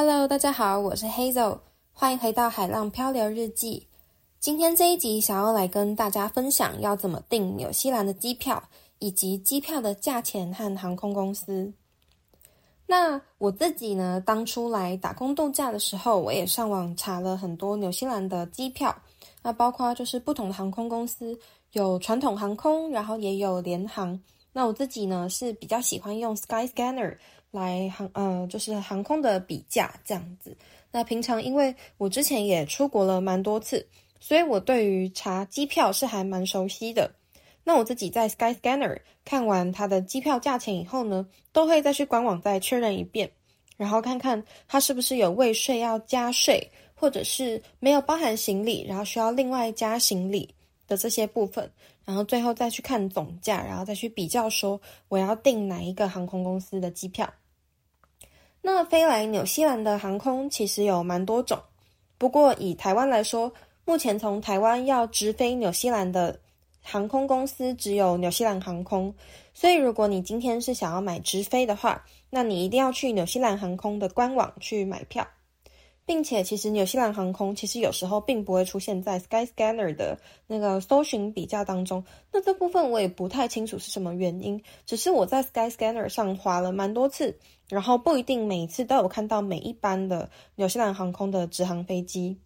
Hello，大家好，我是 Hazel，欢迎回到海浪漂流日记。今天这一集想要来跟大家分享要怎么订纽西兰的机票，以及机票的价钱和航空公司。那我自己呢，当初来打工度假的时候，我也上网查了很多纽西兰的机票，那包括就是不同的航空公司，有传统航空，然后也有联航。那我自己呢是比较喜欢用 Skyscanner。来航呃，就是航空的比价这样子。那平常因为我之前也出国了蛮多次，所以我对于查机票是还蛮熟悉的。那我自己在 Skyscanner 看完它的机票价钱以后呢，都会再去官网再确认一遍，然后看看它是不是有未税要加税，或者是没有包含行李，然后需要另外加行李的这些部分，然后最后再去看总价，然后再去比较说我要订哪一个航空公司的机票。那飞来纽西兰的航空其实有蛮多种，不过以台湾来说，目前从台湾要直飞纽西兰的航空公司只有纽西兰航空，所以如果你今天是想要买直飞的话，那你一定要去纽西兰航空的官网去买票。并且，其实纽西兰航空其实有时候并不会出现在 Skyscanner 的那个搜寻比较当中。那这部分我也不太清楚是什么原因，只是我在 Skyscanner 上滑了蛮多次，然后不一定每一次都有看到每一班的纽西兰航空的直航飞机。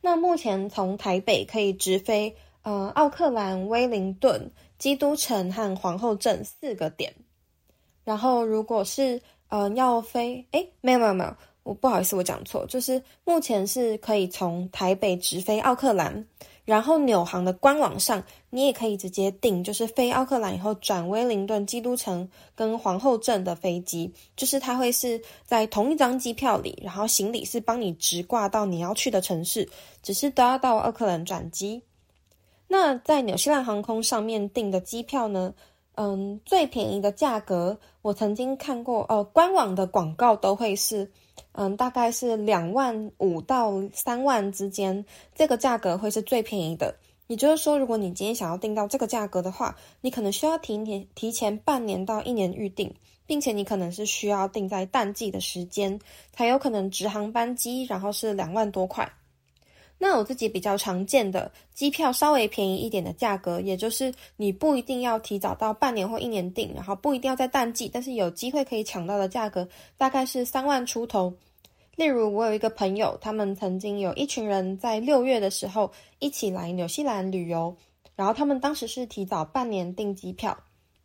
那目前从台北可以直飞呃奥克兰、威灵顿、基督城和皇后镇四个点。然后如果是呃要飞，诶，没有没有没有。我不好意思，我讲错，就是目前是可以从台北直飞奥克兰，然后纽航的官网上，你也可以直接订，就是飞奥克兰以后转威灵顿、基督城跟皇后镇的飞机，就是它会是在同一张机票里，然后行李是帮你直挂到你要去的城市，只是都要到奥克兰转机。那在纽西兰航空上面订的机票呢，嗯，最便宜的价格我曾经看过，呃，官网的广告都会是。嗯，大概是两万五到三万之间，这个价格会是最便宜的。也就是说，如果你今天想要订到这个价格的话，你可能需要提前提前半年到一年预订，并且你可能是需要订在淡季的时间，才有可能直航班机，然后是两万多块。那我自己比较常见的机票稍微便宜一点的价格，也就是你不一定要提早到半年或一年订，然后不一定要在淡季，但是有机会可以抢到的价格，大概是三万出头。例如，我有一个朋友，他们曾经有一群人在六月的时候一起来纽西兰旅游，然后他们当时是提早半年订机票，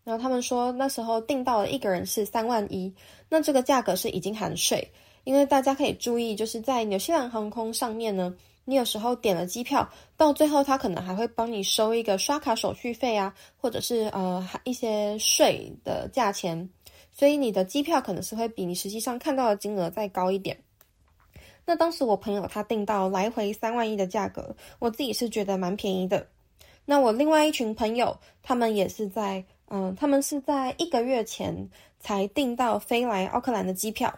然后他们说那时候订到了一个人是三万一，那这个价格是已经含税，因为大家可以注意，就是在纽西兰航空上面呢。你有时候点了机票，到最后他可能还会帮你收一个刷卡手续费啊，或者是呃一些税的价钱，所以你的机票可能是会比你实际上看到的金额再高一点。那当时我朋友他订到来回三万一的价格，我自己是觉得蛮便宜的。那我另外一群朋友，他们也是在嗯、他们是在一个月前才订到飞来奥克兰的机票。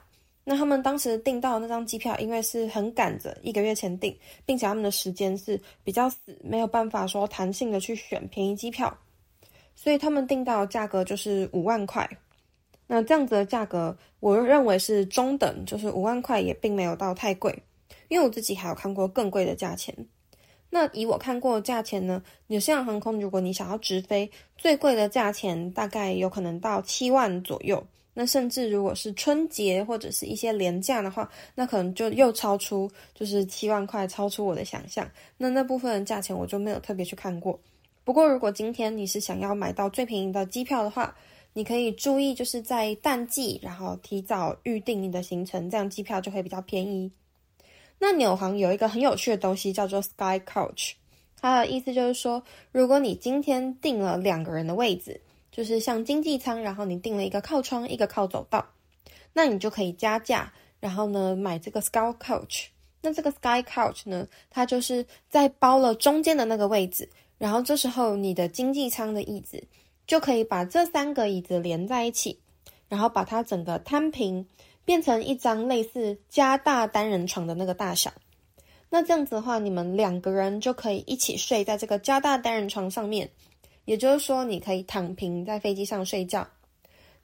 那他们当时订到的那张机票，因为是很赶着一个月前订，并且他们的时间是比较死，没有办法说弹性的去选便宜机票，所以他们订到的价格就是五万块。那这样子的价格，我认为是中等，就是五万块也并没有到太贵，因为我自己还有看过更贵的价钱。那以我看过的价钱呢，纽西兰航空如果你想要直飞，最贵的价钱大概有可能到七万左右。那甚至如果是春节或者是一些连假的话，那可能就又超出，就是七万块，超出我的想象。那那部分的价钱我就没有特别去看过。不过如果今天你是想要买到最便宜的机票的话，你可以注意就是在淡季，然后提早预定你的行程，这样机票就会比较便宜。那纽航有一个很有趣的东西叫做 Sky Coach，它的意思就是说，如果你今天订了两个人的位置。就是像经济舱，然后你订了一个靠窗，一个靠走道，那你就可以加价，然后呢买这个 Sky Couch。那这个 Sky Couch 呢，它就是在包了中间的那个位置，然后这时候你的经济舱的椅子就可以把这三个椅子连在一起，然后把它整个摊平，变成一张类似加大单人床的那个大小。那这样子的话，你们两个人就可以一起睡在这个加大单人床上面。也就是说，你可以躺平在飞机上睡觉。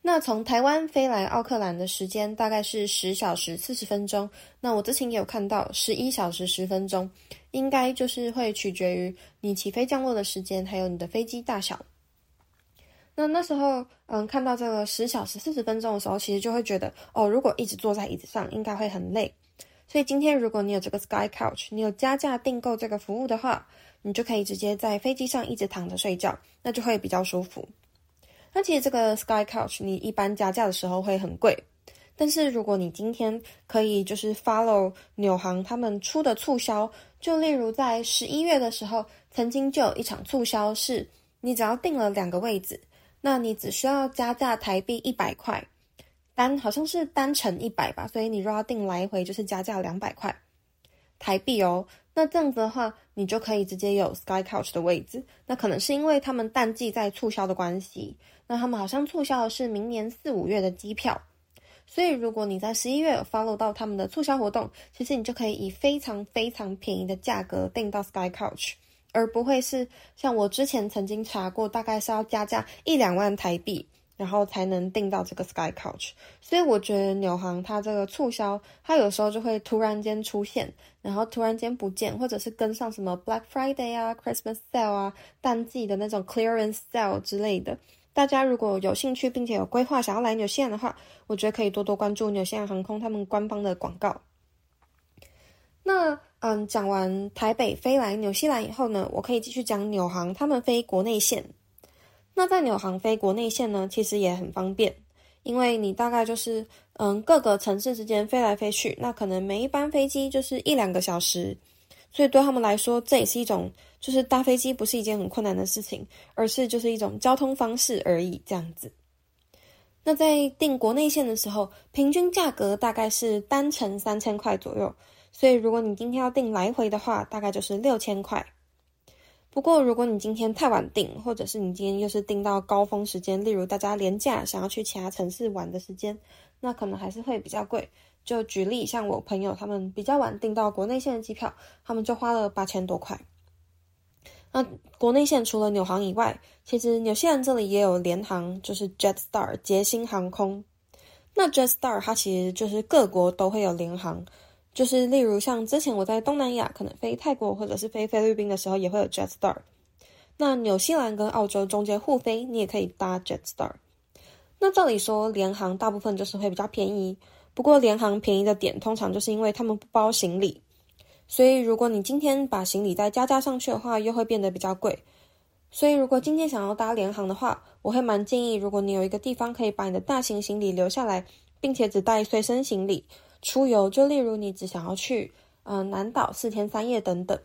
那从台湾飞来奥克兰的时间大概是十小时四十分钟。那我之前也有看到十一小时十分钟，应该就是会取决于你起飞降落的时间，还有你的飞机大小。那那时候，嗯，看到这个十小时四十分钟的时候，其实就会觉得，哦，如果一直坐在椅子上，应该会很累。所以今天如果你有这个 Sky Couch，你有加价订购这个服务的话，你就可以直接在飞机上一直躺着睡觉，那就会比较舒服。那其实这个 Sky Couch 你一般加价的时候会很贵，但是如果你今天可以就是 follow 纽航他们出的促销，就例如在十一月的时候，曾经就有一场促销是，你只要订了两个位置，那你只需要加价台币一百块，单好像是单程一百吧，所以你如果要订来回就是加价两百块台币哦。那这样子的话，你就可以直接有 Sky Couch 的位置。那可能是因为他们淡季在促销的关系，那他们好像促销的是明年四五月的机票。所以如果你在十一月 follow 到他们的促销活动，其实你就可以以非常非常便宜的价格订到 Sky Couch，而不会是像我之前曾经查过，大概是要加价一两万台币。然后才能订到这个 Sky Couch，所以我觉得纽航它这个促销，它有时候就会突然间出现，然后突然间不见，或者是跟上什么 Black Friday 啊、Christmas Sale 啊、淡季的那种 Clearance Sale 之类的。大家如果有兴趣并且有规划想要来纽西兰的话，我觉得可以多多关注纽西兰航空他们官方的广告。那嗯，讲完台北飞来纽西兰以后呢，我可以继续讲纽航他们飞国内线。那在纽航飞国内线呢，其实也很方便，因为你大概就是嗯各个城市之间飞来飞去，那可能每一班飞机就是一两个小时，所以对他们来说，这也是一种就是搭飞机不是一件很困难的事情，而是就是一种交通方式而已这样子。那在订国内线的时候，平均价格大概是单程三千块左右，所以如果你今天要订来回的话，大概就是六千块。不过，如果你今天太晚订，或者是你今天又是订到高峰时间，例如大家连假想要去其他城市玩的时间，那可能还是会比较贵。就举例，像我朋友他们比较晚订到国内线的机票，他们就花了八千多块。那国内线除了纽航以外，其实纽西兰这里也有联航，就是 Jetstar 捷星航空。那 Jetstar 它其实就是各国都会有联航。就是例如像之前我在东南亚可能飞泰国或者是飞菲律宾的时候，也会有 Jetstar。那纽西兰跟澳洲中间互飞，你也可以搭 Jetstar。那照理说联航大部分就是会比较便宜，不过联航便宜的点通常就是因为他们不包行李，所以如果你今天把行李再加加上去的话，又会变得比较贵。所以如果今天想要搭联航的话，我会蛮建议，如果你有一个地方可以把你的大型行李留下来，并且只带随身行李。出游就例如你只想要去，嗯、呃，南岛四天三夜等等，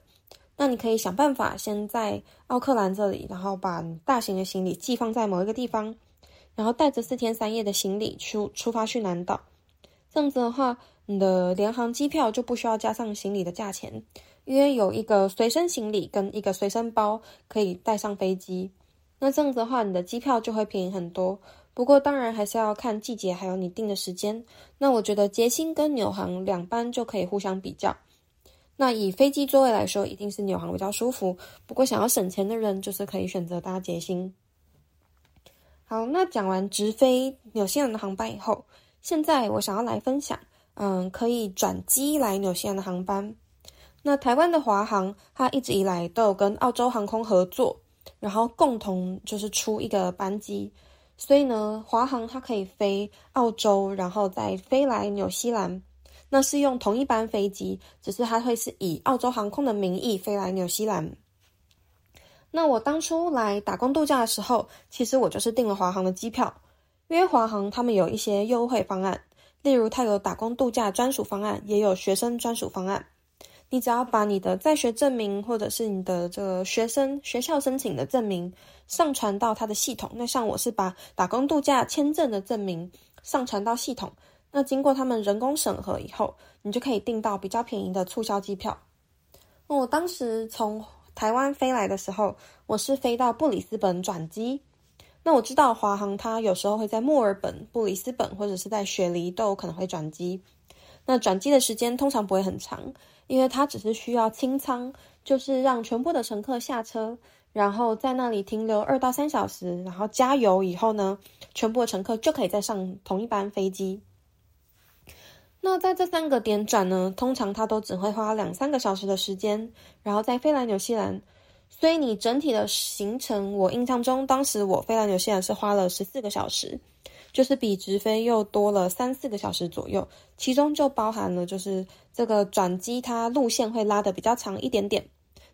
那你可以想办法先在奥克兰这里，然后把大型的行李寄放在某一个地方，然后带着四天三夜的行李出出发去南岛。这样子的话，你的联航机票就不需要加上行李的价钱，因为有一个随身行李跟一个随身包可以带上飞机。那这样子的话，你的机票就会便宜很多。不过当然还是要看季节，还有你订的时间。那我觉得捷星跟纽航两班就可以互相比较。那以飞机座位来说，一定是纽航比较舒服。不过想要省钱的人，就是可以选择搭捷星。好，那讲完直飞纽西兰的航班以后，现在我想要来分享，嗯，可以转机来纽西兰的航班。那台湾的华航，它一直以来都有跟澳洲航空合作，然后共同就是出一个班机。所以呢，华航它可以飞澳洲，然后再飞来纽西兰，那是用同一班飞机，只是它会是以澳洲航空的名义飞来纽西兰。那我当初来打工度假的时候，其实我就是订了华航的机票，因为华航他们有一些优惠方案，例如它有打工度假专属方案，也有学生专属方案。你只要把你的在学证明，或者是你的这个学生学校申请的证明上传到他的系统。那像我是把打工度假签证的证明上传到系统，那经过他们人工审核以后，你就可以订到比较便宜的促销机票。那我当时从台湾飞来的时候，我是飞到布里斯本转机。那我知道华航它有时候会在墨尔本、布里斯本或者是在雪梨都有可能会转机。那转机的时间通常不会很长。因为它只是需要清仓，就是让全部的乘客下车，然后在那里停留二到三小时，然后加油以后呢，全部的乘客就可以再上同一班飞机。那在这三个点转呢，通常它都只会花两三个小时的时间，然后再飞来纽西兰。所以你整体的行程，我印象中当时我飞来纽西兰是花了十四个小时，就是比直飞又多了三四个小时左右。其中就包含了就是这个转机，它路线会拉的比较长一点点。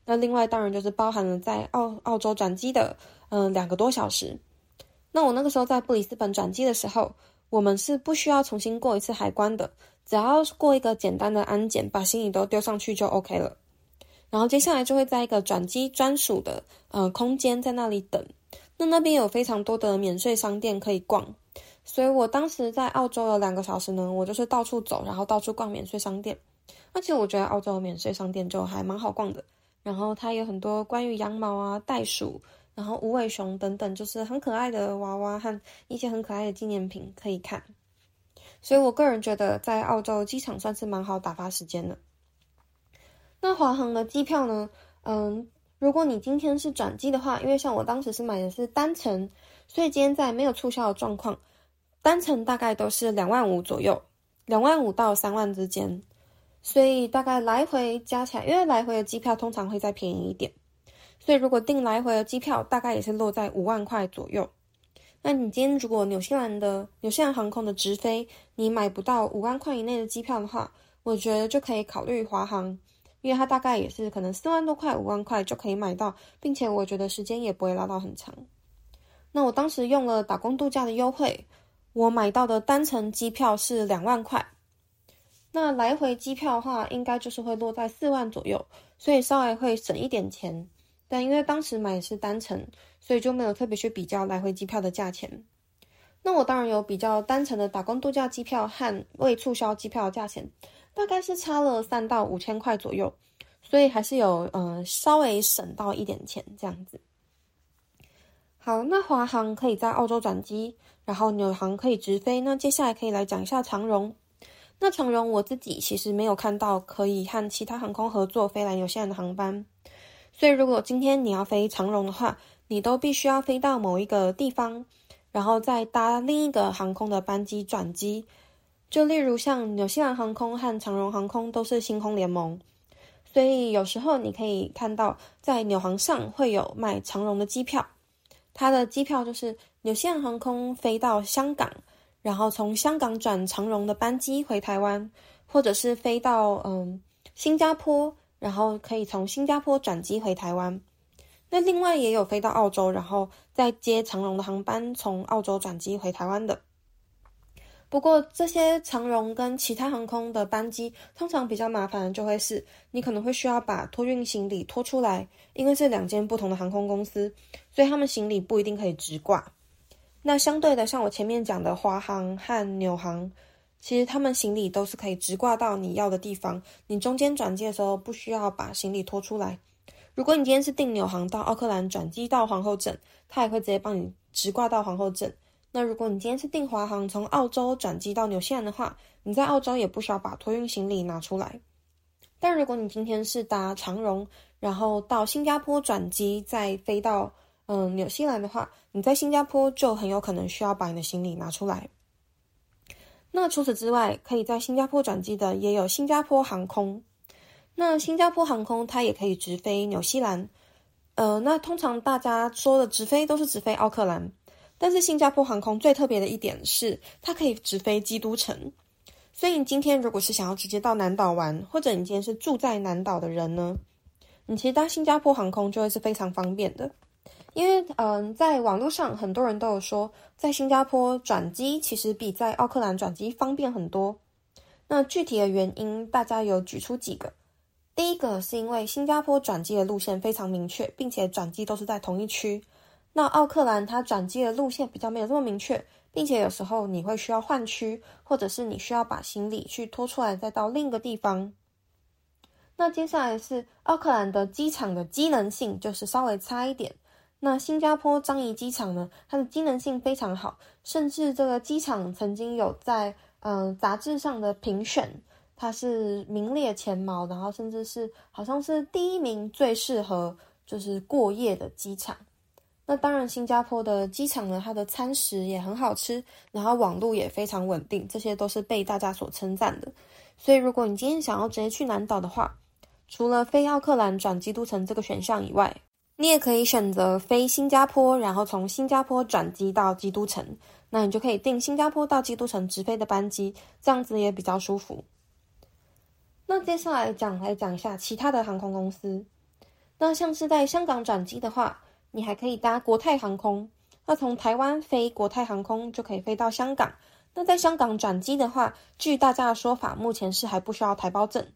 那另外当然就是包含了在澳澳洲转机的，嗯、两个多小时。那我那个时候在布里斯本转机的时候，我们是不需要重新过一次海关的。只要过一个简单的安检，把行李都丢上去就 OK 了。然后接下来就会在一个转机专属的呃空间在那里等。那那边有非常多的免税商店可以逛，所以我当时在澳洲有两个小时呢，我就是到处走，然后到处逛免税商店。而且我觉得澳洲的免税商店就还蛮好逛的。然后它有很多关于羊毛啊、袋鼠，然后无尾熊等等，就是很可爱的娃娃和一些很可爱的纪念品可以看。所以我个人觉得，在澳洲机场算是蛮好打发时间的。那华航的机票呢？嗯，如果你今天是转机的话，因为像我当时是买的是单程，所以今天在没有促销的状况，单程大概都是两万五左右，两万五到三万之间。所以大概来回加起来，因为来回的机票通常会再便宜一点，所以如果订来回的机票，大概也是落在五万块左右。那你今天如果纽西兰的纽西兰航空的直飞，你买不到五万块以内的机票的话，我觉得就可以考虑华航，因为它大概也是可能四万多块、五万块就可以买到，并且我觉得时间也不会拉到很长。那我当时用了打工度假的优惠，我买到的单程机票是两万块，那来回机票的话，应该就是会落在四万左右，所以稍微会省一点钱。但因为当时买的是单程，所以就没有特别去比较来回机票的价钱。那我当然有比较单程的打工度假机票和未促销机票的价钱，大概是差了三到五千块左右，所以还是有嗯、呃、稍微省到一点钱这样子。好，那华航可以在澳洲转机，然后纽航可以直飞。那接下来可以来讲一下长荣。那长荣我自己其实没有看到可以和其他航空合作飞来纽西兰的航班。所以，如果今天你要飞长荣的话，你都必须要飞到某一个地方，然后再搭另一个航空的班机转机。就例如像纽西兰航空和长荣航空都是星空联盟，所以有时候你可以看到在纽航上会有卖长荣的机票。它的机票就是纽西兰航空飞到香港，然后从香港转长荣的班机回台湾，或者是飞到嗯新加坡。然后可以从新加坡转机回台湾，那另外也有飞到澳洲，然后再接长荣的航班从澳洲转机回台湾的。不过这些长荣跟其他航空的班机通常比较麻烦的就会是，你可能会需要把托运行李拖出来，因为是两间不同的航空公司，所以他们行李不一定可以直挂。那相对的，像我前面讲的华航和纽航。其实他们行李都是可以直挂到你要的地方，你中间转机的时候不需要把行李拖出来。如果你今天是订纽航到奥克兰转机到皇后镇，他也会直接帮你直挂到皇后镇。那如果你今天是订华航从澳洲转机到纽西兰的话，你在澳洲也不需要把托运行李拿出来。但如果你今天是搭长荣，然后到新加坡转机再飞到嗯纽西兰的话，你在新加坡就很有可能需要把你的行李拿出来。那除此之外，可以在新加坡转机的也有新加坡航空。那新加坡航空它也可以直飞纽西兰。呃，那通常大家说的直飞都是直飞奥克兰，但是新加坡航空最特别的一点是，它可以直飞基督城。所以你今天如果是想要直接到南岛玩，或者你今天是住在南岛的人呢，你其实搭新加坡航空就会是非常方便的。因为嗯，在网络上很多人都有说，在新加坡转机其实比在奥克兰转机方便很多。那具体的原因，大家有举出几个。第一个是因为新加坡转机的路线非常明确，并且转机都是在同一区。那奥克兰它转机的路线比较没有这么明确，并且有时候你会需要换区，或者是你需要把行李去拖出来再到另一个地方。那接下来是奥克兰的机场的机能性，就是稍微差一点。那新加坡樟宜机场呢，它的机能性非常好，甚至这个机场曾经有在嗯、杂志上的评选，它是名列前茅，然后甚至是好像是第一名最适合就是过夜的机场。那当然，新加坡的机场呢，它的餐食也很好吃，然后网络也非常稳定，这些都是被大家所称赞的。所以，如果你今天想要直接去南岛的话，除了飞奥克兰转基督城这个选项以外，你也可以选择飞新加坡，然后从新加坡转机到基督城。那你就可以订新加坡到基督城直飞的班机，这样子也比较舒服。那接下来讲来讲一下其他的航空公司。那像是在香港转机的话，你还可以搭国泰航空。那从台湾飞国泰航空就可以飞到香港。那在香港转机的话，据大家的说法，目前是还不需要台胞证，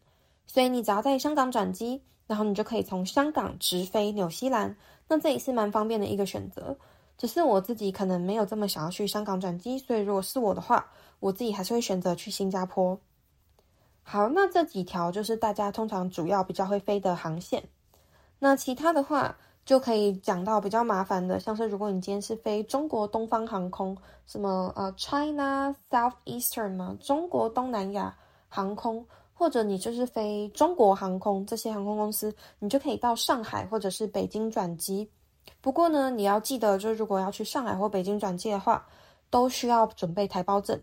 所以你只要在香港转机，然后你就可以从香港直飞纽西兰。那这也是蛮方便的一个选择。只是我自己可能没有这么想要去香港转机，所以如果是我的话，我自己还是会选择去新加坡。好，那这几条就是大家通常主要比较会飞的航线。那其他的话就可以讲到比较麻烦的，像是如果你今天是飞中国东方航空，什么呃 China Southeastern 嘛，中国东南亚航空，或者你就是飞中国航空这些航空公司，你就可以到上海或者是北京转机。不过呢，你要记得，就如果要去上海或北京转机的话，都需要准备台胞证。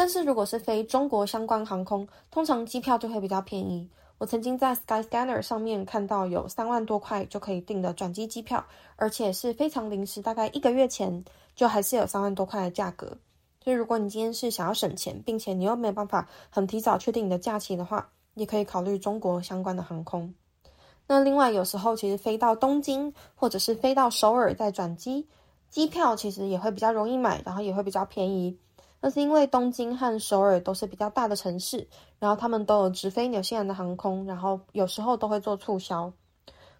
但是如果是飞中国相关航空，通常机票就会比较便宜。我曾经在 Skyscanner 上面看到有三万多块就可以订的转机机票，而且是非常临时，大概一个月前就还是有三万多块的价格。所以如果你今天是想要省钱，并且你又没有办法很提早确定你的假期的话，也可以考虑中国相关的航空。那另外，有时候其实飞到东京或者是飞到首尔再转机，机票其实也会比较容易买，然后也会比较便宜。那是因为东京和首尔都是比较大的城市，然后他们都有直飞纽西兰的航空，然后有时候都会做促销。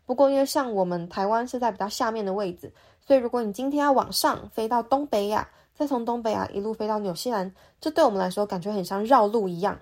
不过因为像我们台湾是在比较下面的位置，所以如果你今天要往上飞到东北亚，再从东北亚一路飞到纽西兰，这对我们来说感觉很像绕路一样。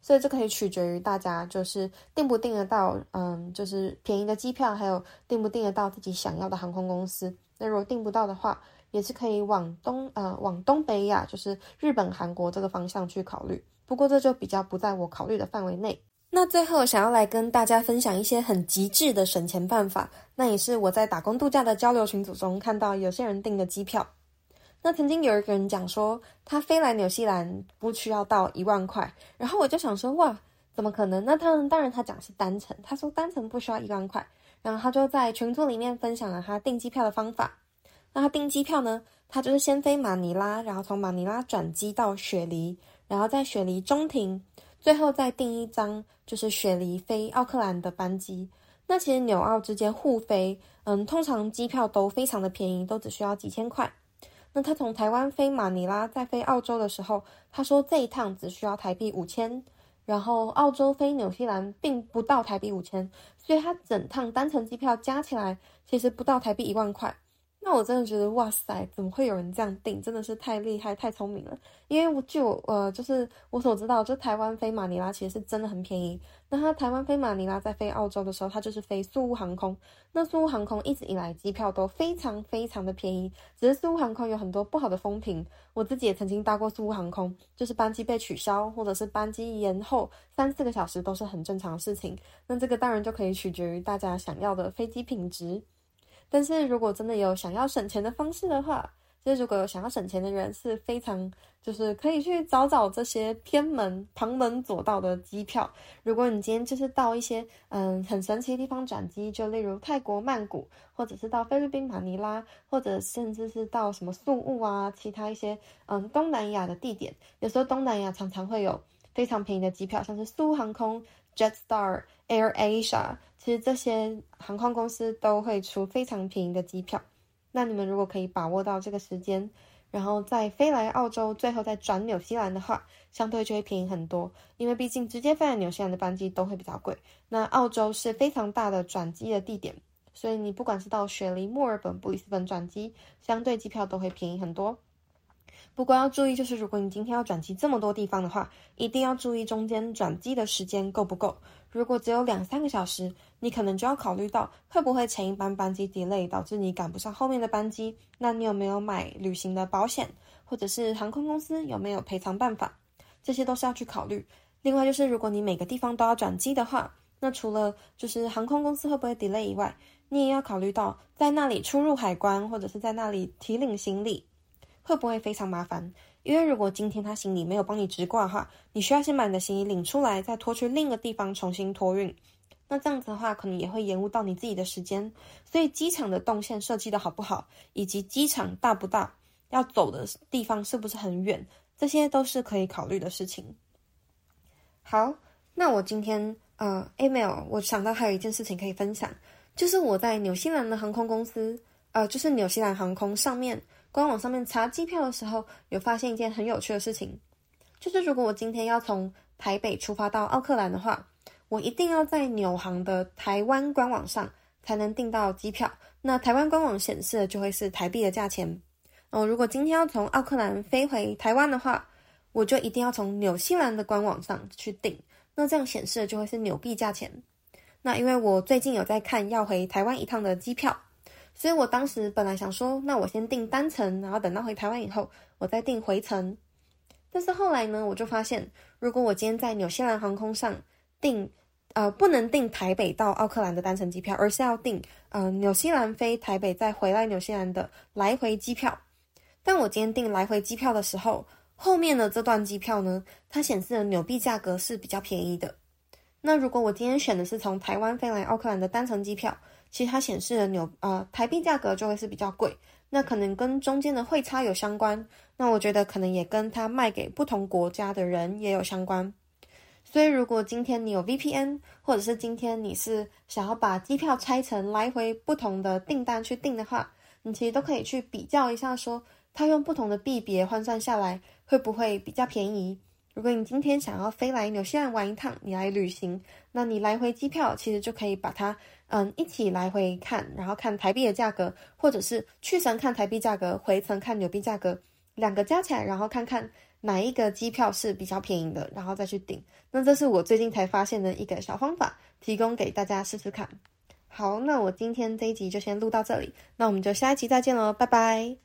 所以这可以取决于大家，就是订不订得到，嗯，就是便宜的机票，还有订不订得到自己想要的航空公司。那如果订不到的话，也是可以往东，呃，往东北亚，就是日本、韩国这个方向去考虑。不过这就比较不在我考虑的范围内。那最后想要来跟大家分享一些很极致的省钱办法，那也是我在打工度假的交流群组中看到有些人订的机票。那曾经有一个人讲说，他飞来纽西兰不需要到一万块，然后我就想说，哇，怎么可能？那他当然他讲是单程，他说单程不需要一万块，然后他就在群组里面分享了他订机票的方法。那他订机票呢，他就是先飞马尼拉，然后从马尼拉转机到雪梨，然后在雪梨中停，最后再订一张就是雪梨飞奥克兰的班机。那其实纽澳之间互飞，嗯，通常机票都非常的便宜，都只需要几千块。那他从台湾飞马尼拉再飞澳洲的时候，他说这一趟只需要台币五千，然后澳洲飞纽西兰并不到台币五千，所以他整趟单程机票加起来其实不到台币一万块。那我真的觉得哇塞，怎么会有人这样定？真的是太厉害、太聪明了。因为我就呃，就是我所知道，就台湾飞马尼拉其实是真的很便宜。那它台湾飞马尼拉在飞澳洲的时候，它就是飞苏乌航空。那苏乌航空一直以来机票都非常非常的便宜，只是苏乌航空有很多不好的风评。我自己也曾经搭过苏乌航空，就是班机被取消，或者是班机延后三四个小时都是很正常的事情。那这个当然就可以取决于大家想要的飞机品质。但是如果真的有想要省钱的方式的话，就是如果有想要省钱的人是非常，就是可以去找找这些偏门、旁门左道的机票。如果你今天就是到一些嗯很神奇的地方转机，就例如泰国曼谷，或者是到菲律宾马尼拉，或者甚至是到什么宿务啊，其他一些嗯东南亚的地点，有时候东南亚常常会有非常便宜的机票，像是苏航空。Jetstar、Air Asia，其实这些航空公司都会出非常便宜的机票。那你们如果可以把握到这个时间，然后再飞来澳洲，最后再转纽西兰的话，相对就会便宜很多。因为毕竟直接飞来纽西兰的班机都会比较贵。那澳洲是非常大的转机的地点，所以你不管是到雪梨、墨尔本、布里斯本转机，相对机票都会便宜很多。不过要注意，就是如果你今天要转机这么多地方的话，一定要注意中间转机的时间够不够。如果只有两三个小时，你可能就要考虑到会不会前一班班机 delay 导致你赶不上后面的班机。那你有没有买旅行的保险，或者是航空公司有没有赔偿办法？这些都是要去考虑。另外就是如果你每个地方都要转机的话，那除了就是航空公司会不会 delay 以外，你也要考虑到在那里出入海关或者是在那里提领行李会不会非常麻烦。因为如果今天他行李没有帮你直挂的话，你需要先把你的行李领出来，再拖去另一个地方重新托运。那这样子的话，可能也会延误到你自己的时间。所以机场的动线设计的好不好，以及机场大不大，要走的地方是不是很远，这些都是可以考虑的事情。好，那我今天呃，email，我想到还有一件事情可以分享，就是我在纽西兰的航空公司，呃，就是纽西兰航空上面官网上面查机票的时候，有发现一件很有趣的事情，就是如果我今天要从台北出发到奥克兰的话，我一定要在纽航的台湾官网上才能订到机票。那台湾官网显示的就会是台币的价钱。哦，如果今天要从奥克兰飞回台湾的话，我就一定要从纽西兰的官网上去订。那这样显示的就会是纽币价钱。那因为我最近有在看要回台湾一趟的机票，所以我当时本来想说，那我先订单程，然后等到回台湾以后，我再订回程。但是后来呢，我就发现，如果我今天在纽西兰航空上订。呃，不能订台北到奥克兰的单程机票，而是要订呃纽西兰飞台北再回来纽西兰的来回机票。但我今天订来回机票的时候，后面的这段机票呢，它显示的纽币价格是比较便宜的。那如果我今天选的是从台湾飞来奥克兰的单程机票，其实它显示的纽呃台币价格就会是比较贵。那可能跟中间的汇差有相关。那我觉得可能也跟它卖给不同国家的人也有相关。所以，如果今天你有 VPN，或者是今天你是想要把机票拆成来回不同的订单去订的话，你其实都可以去比较一下，说它用不同的币别换算下来会不会比较便宜。如果你今天想要飞来纽西兰玩一趟，你来旅行，那你来回机票其实就可以把它嗯一起来回看，然后看台币的价格，或者是去程看台币价格，回程看纽币价格，两个加起来，然后看看。哪一个机票是比较便宜的，然后再去订。那这是我最近才发现的一个小方法，提供给大家试试看。好，那我今天这一集就先录到这里，那我们就下一集再见喽，拜拜。